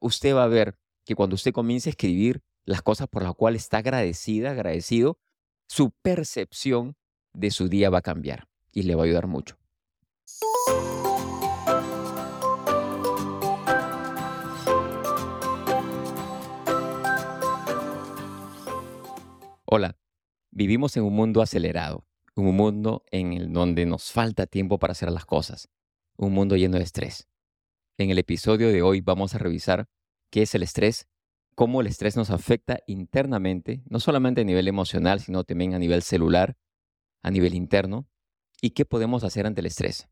usted va a ver que cuando usted comience a escribir las cosas por las cuales está agradecida, agradecido, su percepción de su día va a cambiar y le va a ayudar mucho. Hola, vivimos en un mundo acelerado, un mundo en el donde nos falta tiempo para hacer las cosas, un mundo lleno de estrés. En el episodio de hoy vamos a revisar qué es el estrés, cómo el estrés nos afecta internamente, no solamente a nivel emocional, sino también a nivel celular, a nivel interno, y qué podemos hacer ante el estrés.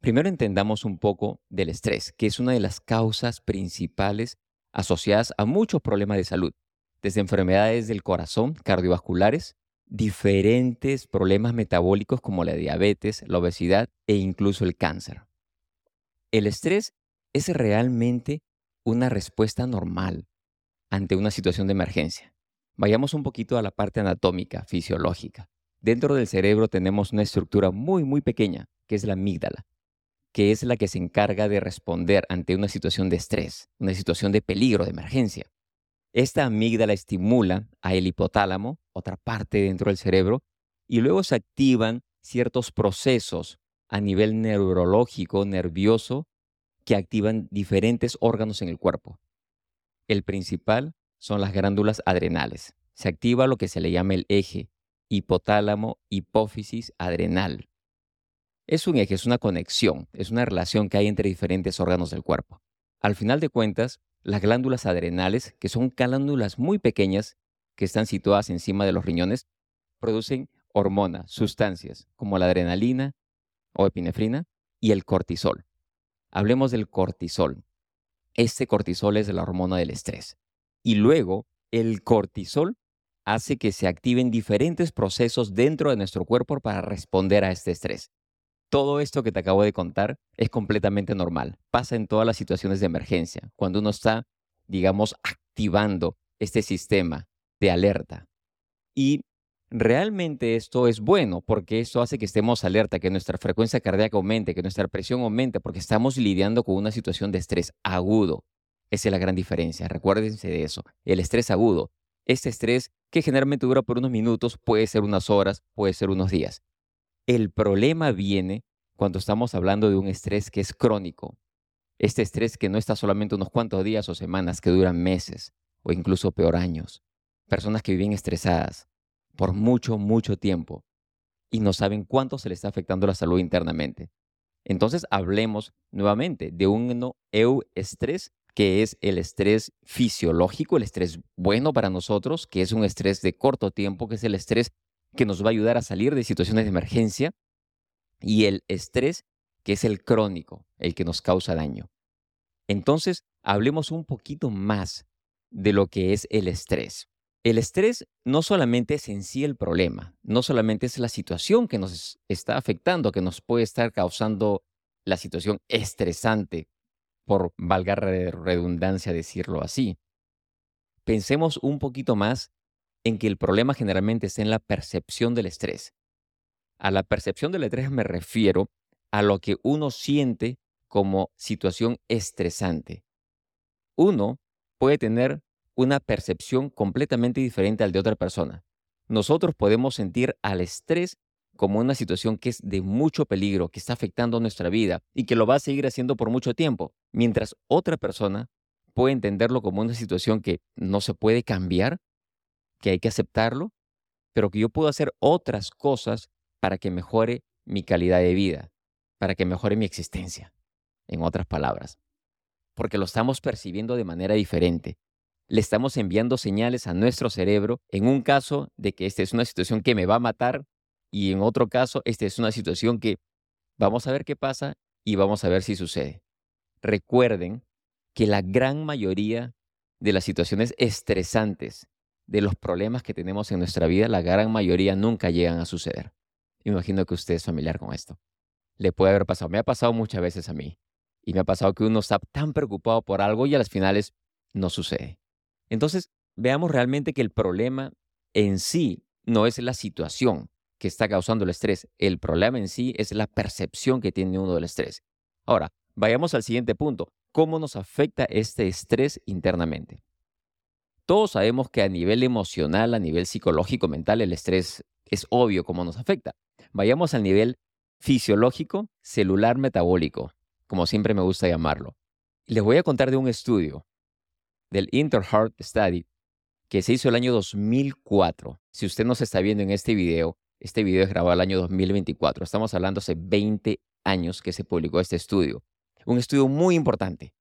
Primero entendamos un poco del estrés, que es una de las causas principales asociadas a muchos problemas de salud, desde enfermedades del corazón, cardiovasculares, diferentes problemas metabólicos como la diabetes, la obesidad e incluso el cáncer. El estrés es realmente una respuesta normal ante una situación de emergencia. Vayamos un poquito a la parte anatómica, fisiológica. Dentro del cerebro tenemos una estructura muy, muy pequeña, que es la amígdala, que es la que se encarga de responder ante una situación de estrés, una situación de peligro, de emergencia. Esta amígdala estimula a el hipotálamo, otra parte dentro del cerebro, y luego se activan ciertos procesos a nivel neurológico, nervioso, que activan diferentes órganos en el cuerpo. El principal son las glándulas adrenales. Se activa lo que se le llama el eje hipotálamo, hipófisis, adrenal. Es un eje, es una conexión, es una relación que hay entre diferentes órganos del cuerpo. Al final de cuentas, las glándulas adrenales, que son glándulas muy pequeñas que están situadas encima de los riñones, producen hormonas, sustancias como la adrenalina o epinefrina y el cortisol. Hablemos del cortisol. Este cortisol es la hormona del estrés. Y luego, el cortisol hace que se activen diferentes procesos dentro de nuestro cuerpo para responder a este estrés. Todo esto que te acabo de contar es completamente normal. Pasa en todas las situaciones de emergencia, cuando uno está, digamos, activando este sistema de alerta. Y realmente esto es bueno porque esto hace que estemos alerta, que nuestra frecuencia cardíaca aumente, que nuestra presión aumente, porque estamos lidiando con una situación de estrés agudo. Esa es la gran diferencia. Recuérdense de eso. El estrés agudo. Este estrés que generalmente dura por unos minutos, puede ser unas horas, puede ser unos días. El problema viene cuando estamos hablando de un estrés que es crónico. Este estrés que no está solamente unos cuantos días o semanas, que duran meses o incluso peor años. Personas que viven estresadas, por mucho, mucho tiempo y no saben cuánto se le está afectando la salud internamente. Entonces hablemos nuevamente de un euestrés, que es el estrés fisiológico, el estrés bueno para nosotros, que es un estrés de corto tiempo, que es el estrés que nos va a ayudar a salir de situaciones de emergencia, y el estrés, que es el crónico, el que nos causa daño. Entonces, hablemos un poquito más de lo que es el estrés. El estrés no solamente es en sí el problema, no solamente es la situación que nos está afectando, que nos puede estar causando la situación estresante, por valga redundancia decirlo así. Pensemos un poquito más en que el problema generalmente está en la percepción del estrés. A la percepción del estrés me refiero a lo que uno siente como situación estresante. Uno puede tener una percepción completamente diferente al de otra persona. Nosotros podemos sentir al estrés como una situación que es de mucho peligro, que está afectando nuestra vida y que lo va a seguir haciendo por mucho tiempo, mientras otra persona puede entenderlo como una situación que no se puede cambiar, que hay que aceptarlo, pero que yo puedo hacer otras cosas para que mejore mi calidad de vida, para que mejore mi existencia, en otras palabras, porque lo estamos percibiendo de manera diferente le estamos enviando señales a nuestro cerebro en un caso de que esta es una situación que me va a matar y en otro caso esta es una situación que vamos a ver qué pasa y vamos a ver si sucede. Recuerden que la gran mayoría de las situaciones estresantes, de los problemas que tenemos en nuestra vida, la gran mayoría nunca llegan a suceder. Imagino que usted es familiar con esto. Le puede haber pasado, me ha pasado muchas veces a mí. Y me ha pasado que uno está tan preocupado por algo y a las finales no sucede. Entonces, veamos realmente que el problema en sí no es la situación que está causando el estrés. El problema en sí es la percepción que tiene uno del estrés. Ahora, vayamos al siguiente punto. cómo nos afecta este estrés internamente. Todos sabemos que a nivel emocional, a nivel psicológico, mental, el estrés es obvio cómo nos afecta. Vayamos al nivel fisiológico, celular, metabólico, como siempre me gusta llamarlo. Les voy a contar de un estudio del Interheart Study que se hizo el año 2004. Si usted no se está viendo en este video, este video es grabado el año 2024. Estamos hablando hace 20 años que se publicó este estudio. Un estudio muy importante.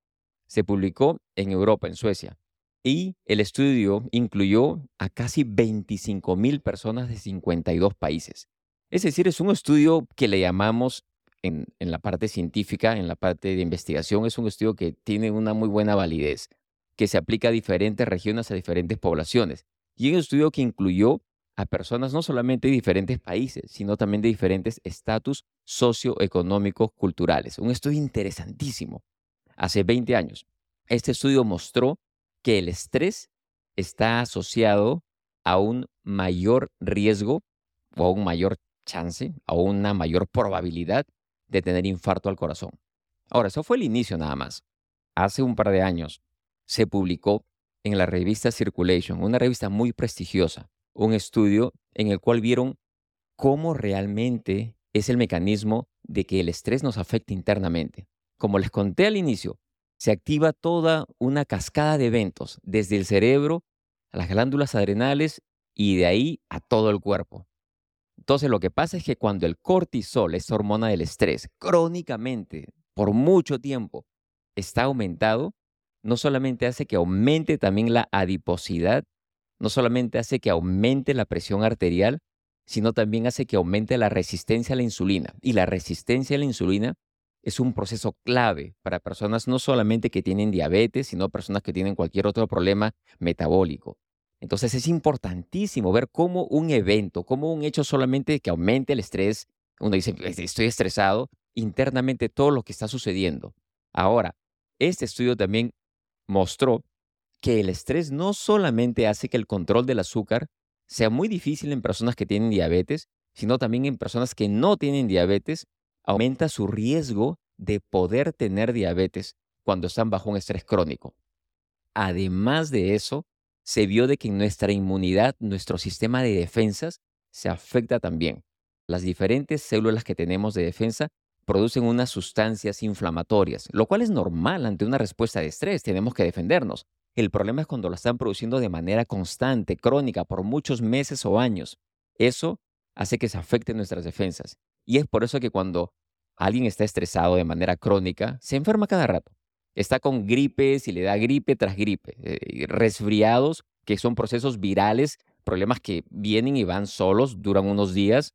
Se publicó en Europa, en Suecia. Y el estudio incluyó a casi 25 mil personas de 52 países. Es decir, es un estudio que le llamamos en, en, la parte científica, en la parte de investigación, es un estudio que tiene una muy buena validez, que se aplica a diferentes regiones, a diferentes poblaciones. Y un estudio que incluyó a personas no solamente de diferentes países, sino también de diferentes estatus socioeconómicos culturales. Un estudio interesantísimo. Hace 20 años, este estudio mostró que el estrés está asociado a un mayor riesgo o a un mayor chance, a una mayor probabilidad de tener infarto al corazón. Ahora, eso fue el inicio nada más. Hace un par de años se publicó en la revista Circulation, una revista muy prestigiosa, un estudio en el cual vieron cómo realmente es el mecanismo de que el estrés nos afecta internamente. Como les conté al inicio, se activa toda una cascada de eventos, desde el cerebro a las glándulas adrenales y de ahí a todo el cuerpo. Entonces lo que pasa es que cuando el cortisol, esa hormona del estrés, crónicamente, por mucho tiempo, está aumentado, no solamente hace que aumente también la adiposidad, no solamente hace que aumente la presión arterial, sino también hace que aumente la resistencia a la insulina. Y la resistencia a la insulina es un proceso clave para personas no solamente que tienen diabetes, sino personas que tienen cualquier otro problema metabólico. Entonces es importantísimo ver cómo un evento, cómo un hecho solamente que aumente el estrés, uno dice, estoy estresado, internamente todo lo que está sucediendo. Ahora, este estudio también mostró que el estrés no solamente hace que el control del azúcar sea muy difícil en personas que tienen diabetes, sino también en personas que no tienen diabetes aumenta su riesgo de poder tener diabetes cuando están bajo un estrés crónico. Además de eso, se vio de que nuestra inmunidad, nuestro sistema de defensas se afecta también. Las diferentes células que tenemos de defensa producen unas sustancias inflamatorias, lo cual es normal ante una respuesta de estrés, tenemos que defendernos. El problema es cuando lo están produciendo de manera constante, crónica, por muchos meses o años. Eso hace que se afecten nuestras defensas. Y es por eso que cuando alguien está estresado de manera crónica, se enferma cada rato. Está con gripes y le da gripe tras gripe. Eh, resfriados, que son procesos virales, problemas que vienen y van solos, duran unos días,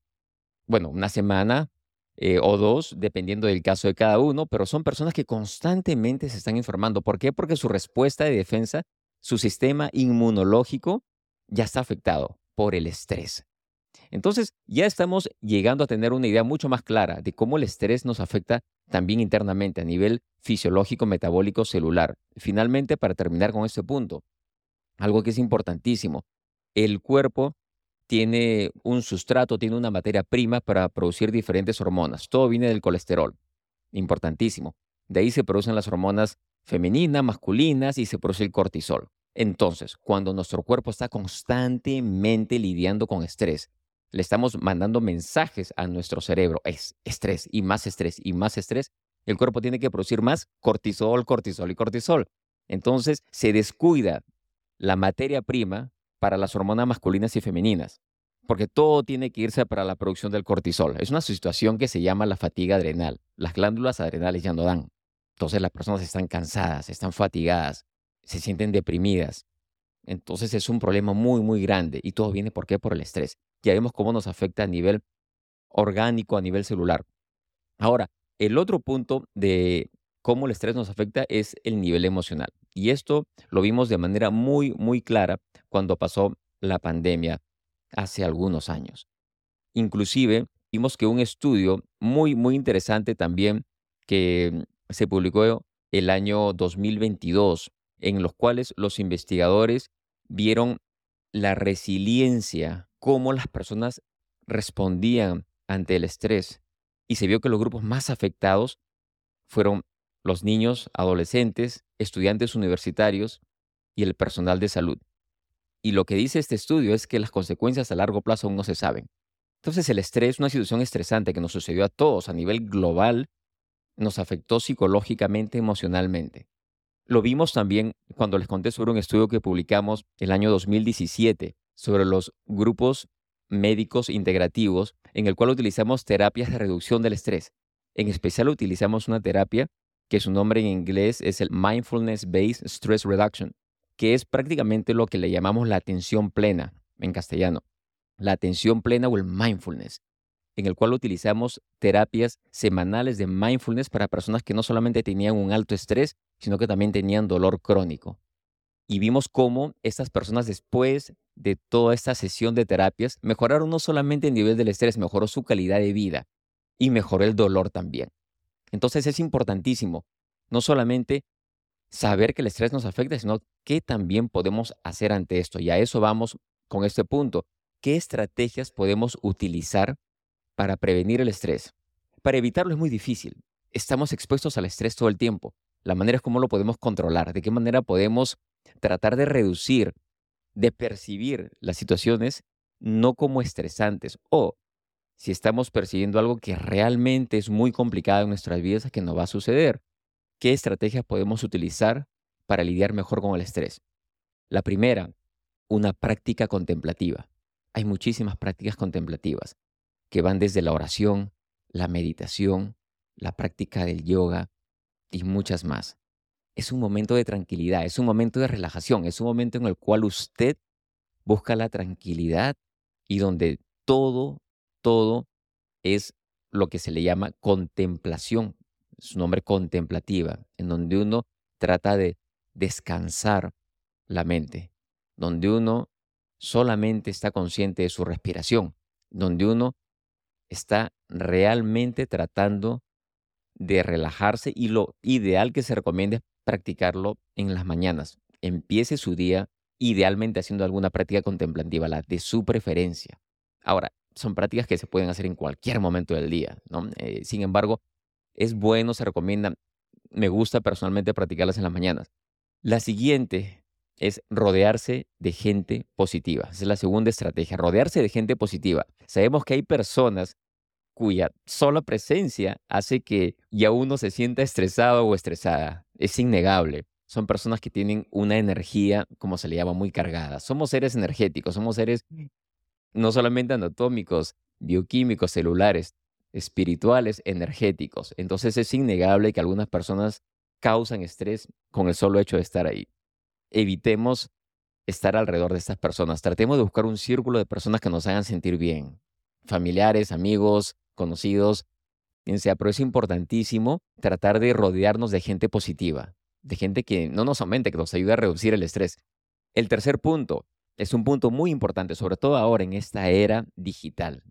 bueno, una semana eh, o dos, dependiendo del caso de cada uno, pero son personas que constantemente se están enfermando. ¿Por qué? Porque su respuesta de defensa, su sistema inmunológico ya está afectado por el estrés. Entonces, ya estamos llegando a tener una idea mucho más clara de cómo el estrés nos afecta también internamente a nivel fisiológico, metabólico, celular. Finalmente, para terminar con este punto, algo que es importantísimo, el cuerpo tiene un sustrato, tiene una materia prima para producir diferentes hormonas. Todo viene del colesterol. Importantísimo. De ahí se producen las hormonas femeninas, masculinas y se produce el cortisol. Entonces, cuando nuestro cuerpo está constantemente lidiando con estrés, le estamos mandando mensajes a nuestro cerebro. Es estrés y más estrés y más estrés. El cuerpo tiene que producir más cortisol, cortisol y cortisol. Entonces se descuida la materia prima para las hormonas masculinas y femeninas, porque todo tiene que irse para la producción del cortisol. Es una situación que se llama la fatiga adrenal. Las glándulas adrenales ya no dan. Entonces las personas están cansadas, están fatigadas, se sienten deprimidas. Entonces es un problema muy, muy grande. Y todo viene, ¿por qué? Por el estrés. Ya vemos cómo nos afecta a nivel orgánico, a nivel celular. Ahora, el otro punto de cómo el estrés nos afecta es el nivel emocional. Y esto lo vimos de manera muy, muy clara cuando pasó la pandemia hace algunos años. Inclusive, vimos que un estudio muy, muy interesante también que se publicó el año 2022 en los cuales los investigadores vieron la resiliencia, cómo las personas respondían ante el estrés. Y se vio que los grupos más afectados fueron los niños, adolescentes, estudiantes universitarios y el personal de salud. Y lo que dice este estudio es que las consecuencias a largo plazo aún no se saben. Entonces el estrés, es una situación estresante que nos sucedió a todos a nivel global, nos afectó psicológicamente, emocionalmente. Lo vimos también cuando les conté sobre un estudio que publicamos el año 2017 sobre los grupos médicos integrativos en el cual utilizamos terapias de reducción del estrés. En especial utilizamos una terapia que su nombre en inglés es el Mindfulness Based Stress Reduction, que es prácticamente lo que le llamamos la atención plena en castellano. La atención plena o el mindfulness, en el cual utilizamos terapias semanales de mindfulness para personas que no solamente tenían un alto estrés, sino que también tenían dolor crónico. Y vimos cómo estas personas después de toda esta sesión de terapias mejoraron no solamente el nivel del estrés, mejoró su calidad de vida y mejoró el dolor también. Entonces es importantísimo no solamente saber que el estrés nos afecta, sino qué también podemos hacer ante esto. Y a eso vamos con este punto. ¿Qué estrategias podemos utilizar para prevenir el estrés? Para evitarlo es muy difícil. Estamos expuestos al estrés todo el tiempo. La manera es cómo lo podemos controlar, de qué manera podemos tratar de reducir, de percibir las situaciones no como estresantes o si estamos percibiendo algo que realmente es muy complicado en nuestras vidas, que no va a suceder. ¿Qué estrategias podemos utilizar para lidiar mejor con el estrés? La primera, una práctica contemplativa. Hay muchísimas prácticas contemplativas que van desde la oración, la meditación, la práctica del yoga y muchas más. Es un momento de tranquilidad, es un momento de relajación, es un momento en el cual usted busca la tranquilidad y donde todo todo es lo que se le llama contemplación, su nombre contemplativa, en donde uno trata de descansar la mente, donde uno solamente está consciente de su respiración, donde uno está realmente tratando de relajarse y lo ideal que se recomienda es practicarlo en las mañanas. Empiece su día idealmente haciendo alguna práctica contemplativa, la de su preferencia. Ahora, son prácticas que se pueden hacer en cualquier momento del día, ¿no? Eh, sin embargo, es bueno, se recomienda, me gusta personalmente practicarlas en las mañanas. La siguiente es rodearse de gente positiva. Esa es la segunda estrategia, rodearse de gente positiva. Sabemos que hay personas cuya sola presencia hace que ya uno se sienta estresado o estresada. Es innegable. Son personas que tienen una energía, como se le llama, muy cargada. Somos seres energéticos, somos seres no solamente anatómicos, bioquímicos, celulares, espirituales, energéticos. Entonces es innegable que algunas personas causan estrés con el solo hecho de estar ahí. Evitemos estar alrededor de estas personas. Tratemos de buscar un círculo de personas que nos hagan sentir bien. Familiares, amigos, conocidos, quien sea. Pero es importantísimo tratar de rodearnos de gente positiva, de gente que no nos aumente, que nos ayude a reducir el estrés. El tercer punto, es un punto muy importante, sobre todo ahora en esta era digital,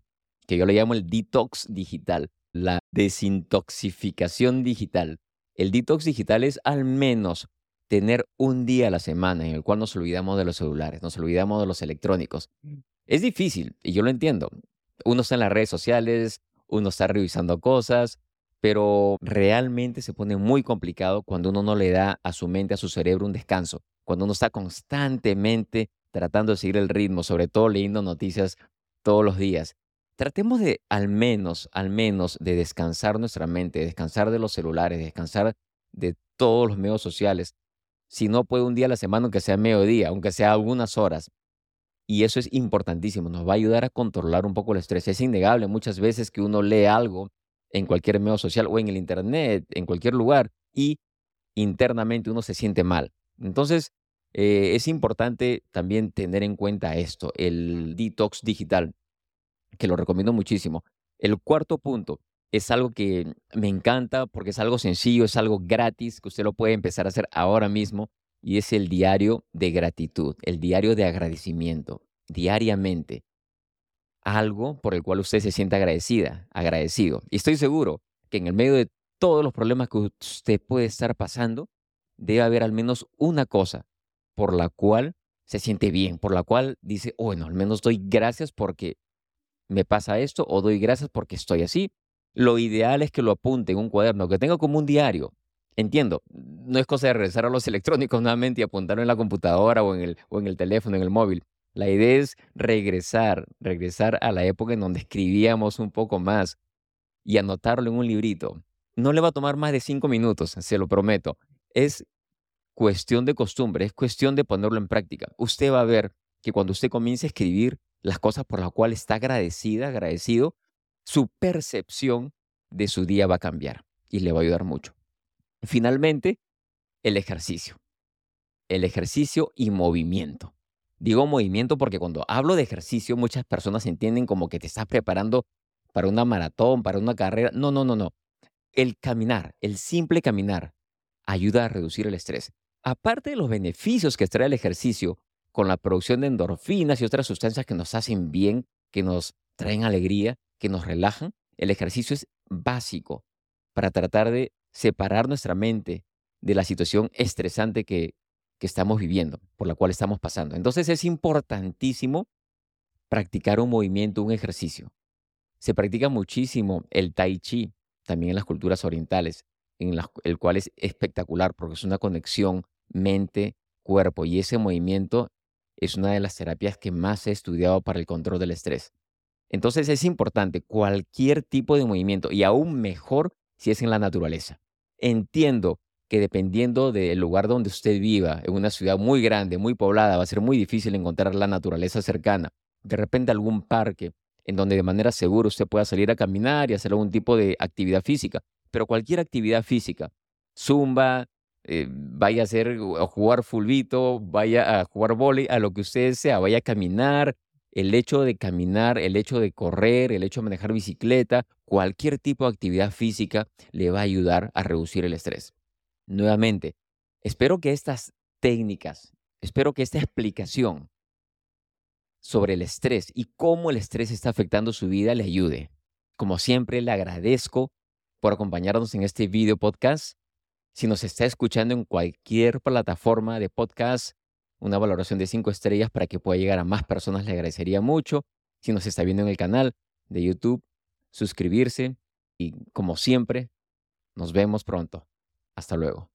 que yo le llamo el detox digital, la desintoxificación digital. El detox digital es al menos tener un día a la semana en el cual nos olvidamos de los celulares, nos olvidamos de los electrónicos. Mm. Es difícil, y yo lo entiendo. Uno está en las redes sociales, uno está revisando cosas, pero realmente se pone muy complicado cuando uno no le da a su mente, a su cerebro un descanso, cuando uno está constantemente tratando de seguir el ritmo, sobre todo leyendo noticias todos los días. Tratemos de al menos, al menos de descansar nuestra mente, descansar de los celulares, descansar de todos los medios sociales. Si no puede un día a la semana, aunque sea mediodía, aunque sea algunas horas. Y eso es importantísimo, nos va a ayudar a controlar un poco el estrés. Es innegable muchas veces que uno lee algo en cualquier medio social o en el Internet, en cualquier lugar, y internamente uno se siente mal. Entonces, eh, es importante también tener en cuenta esto, el detox digital, que lo recomiendo muchísimo. El cuarto punto es algo que me encanta porque es algo sencillo, es algo gratis, que usted lo puede empezar a hacer ahora mismo, y es el diario de gratitud, el diario de agradecimiento, diariamente. Algo por el cual usted se sienta agradecida, agradecido. Y estoy seguro que en el medio de todos los problemas que usted puede estar pasando, debe haber al menos una cosa por la cual se siente bien, por la cual dice, bueno, al menos doy gracias porque me pasa esto o doy gracias porque estoy así. Lo ideal es que lo apunte en un cuaderno, que tenga como un diario Entiendo, no es cosa de regresar a los electrónicos nuevamente y apuntarlo en la computadora o en el, o en el teléfono, en el móvil. La idea es regresar, regresar a la época en donde escribíamos un poco más y anotarlo en un librito. No le va a tomar más de cinco minutos, se lo prometo. Es cuestión de costumbre, es cuestión de ponerlo en práctica. Usted va a ver que cuando usted comience a escribir las cosas por las cuales está agradecida, agradecido, su percepción de su día va a cambiar y le va a ayudar mucho. Finalmente, el ejercicio. El ejercicio y movimiento. Digo movimiento porque cuando hablo de ejercicio muchas personas entienden como que te estás preparando para una maratón, para una carrera. No, no, no, no. El caminar, el simple caminar, ayuda a reducir el estrés. Aparte de los beneficios que trae el ejercicio con la producción de endorfinas y otras sustancias que nos hacen bien, que nos traen alegría, que nos relajan, el ejercicio es básico para tratar de separar nuestra mente de la situación estresante que, que estamos viviendo, por la cual estamos pasando. Entonces es importantísimo practicar un movimiento, un ejercicio. Se practica muchísimo el tai chi, también en las culturas orientales, en el cual es espectacular porque es una conexión mente-cuerpo y ese movimiento es una de las terapias que más he estudiado para el control del estrés. Entonces es importante cualquier tipo de movimiento y aún mejor si es en la naturaleza. Entiendo que dependiendo del lugar donde usted viva, en una ciudad muy grande, muy poblada, va a ser muy difícil encontrar la naturaleza cercana. De repente algún parque en donde de manera segura usted pueda salir a caminar y hacer algún tipo de actividad física. Pero cualquier actividad física, zumba, eh, vaya a hacer o jugar fulbito, vaya a jugar vóley, a lo que usted sea, vaya a caminar, el hecho de caminar, el hecho de correr, el hecho de manejar bicicleta, cualquier tipo de actividad física le va a ayudar a reducir el estrés. Nuevamente, espero que estas técnicas, espero que esta explicación sobre el estrés y cómo el estrés está afectando su vida le ayude. Como siempre, le agradezco por acompañarnos en este video podcast. Si nos está escuchando en cualquier plataforma de podcast, una valoración de cinco estrellas para que pueda llegar a más personas le agradecería mucho. Si nos está viendo en el canal de YouTube, suscribirse y como siempre, nos vemos pronto. Hasta luego.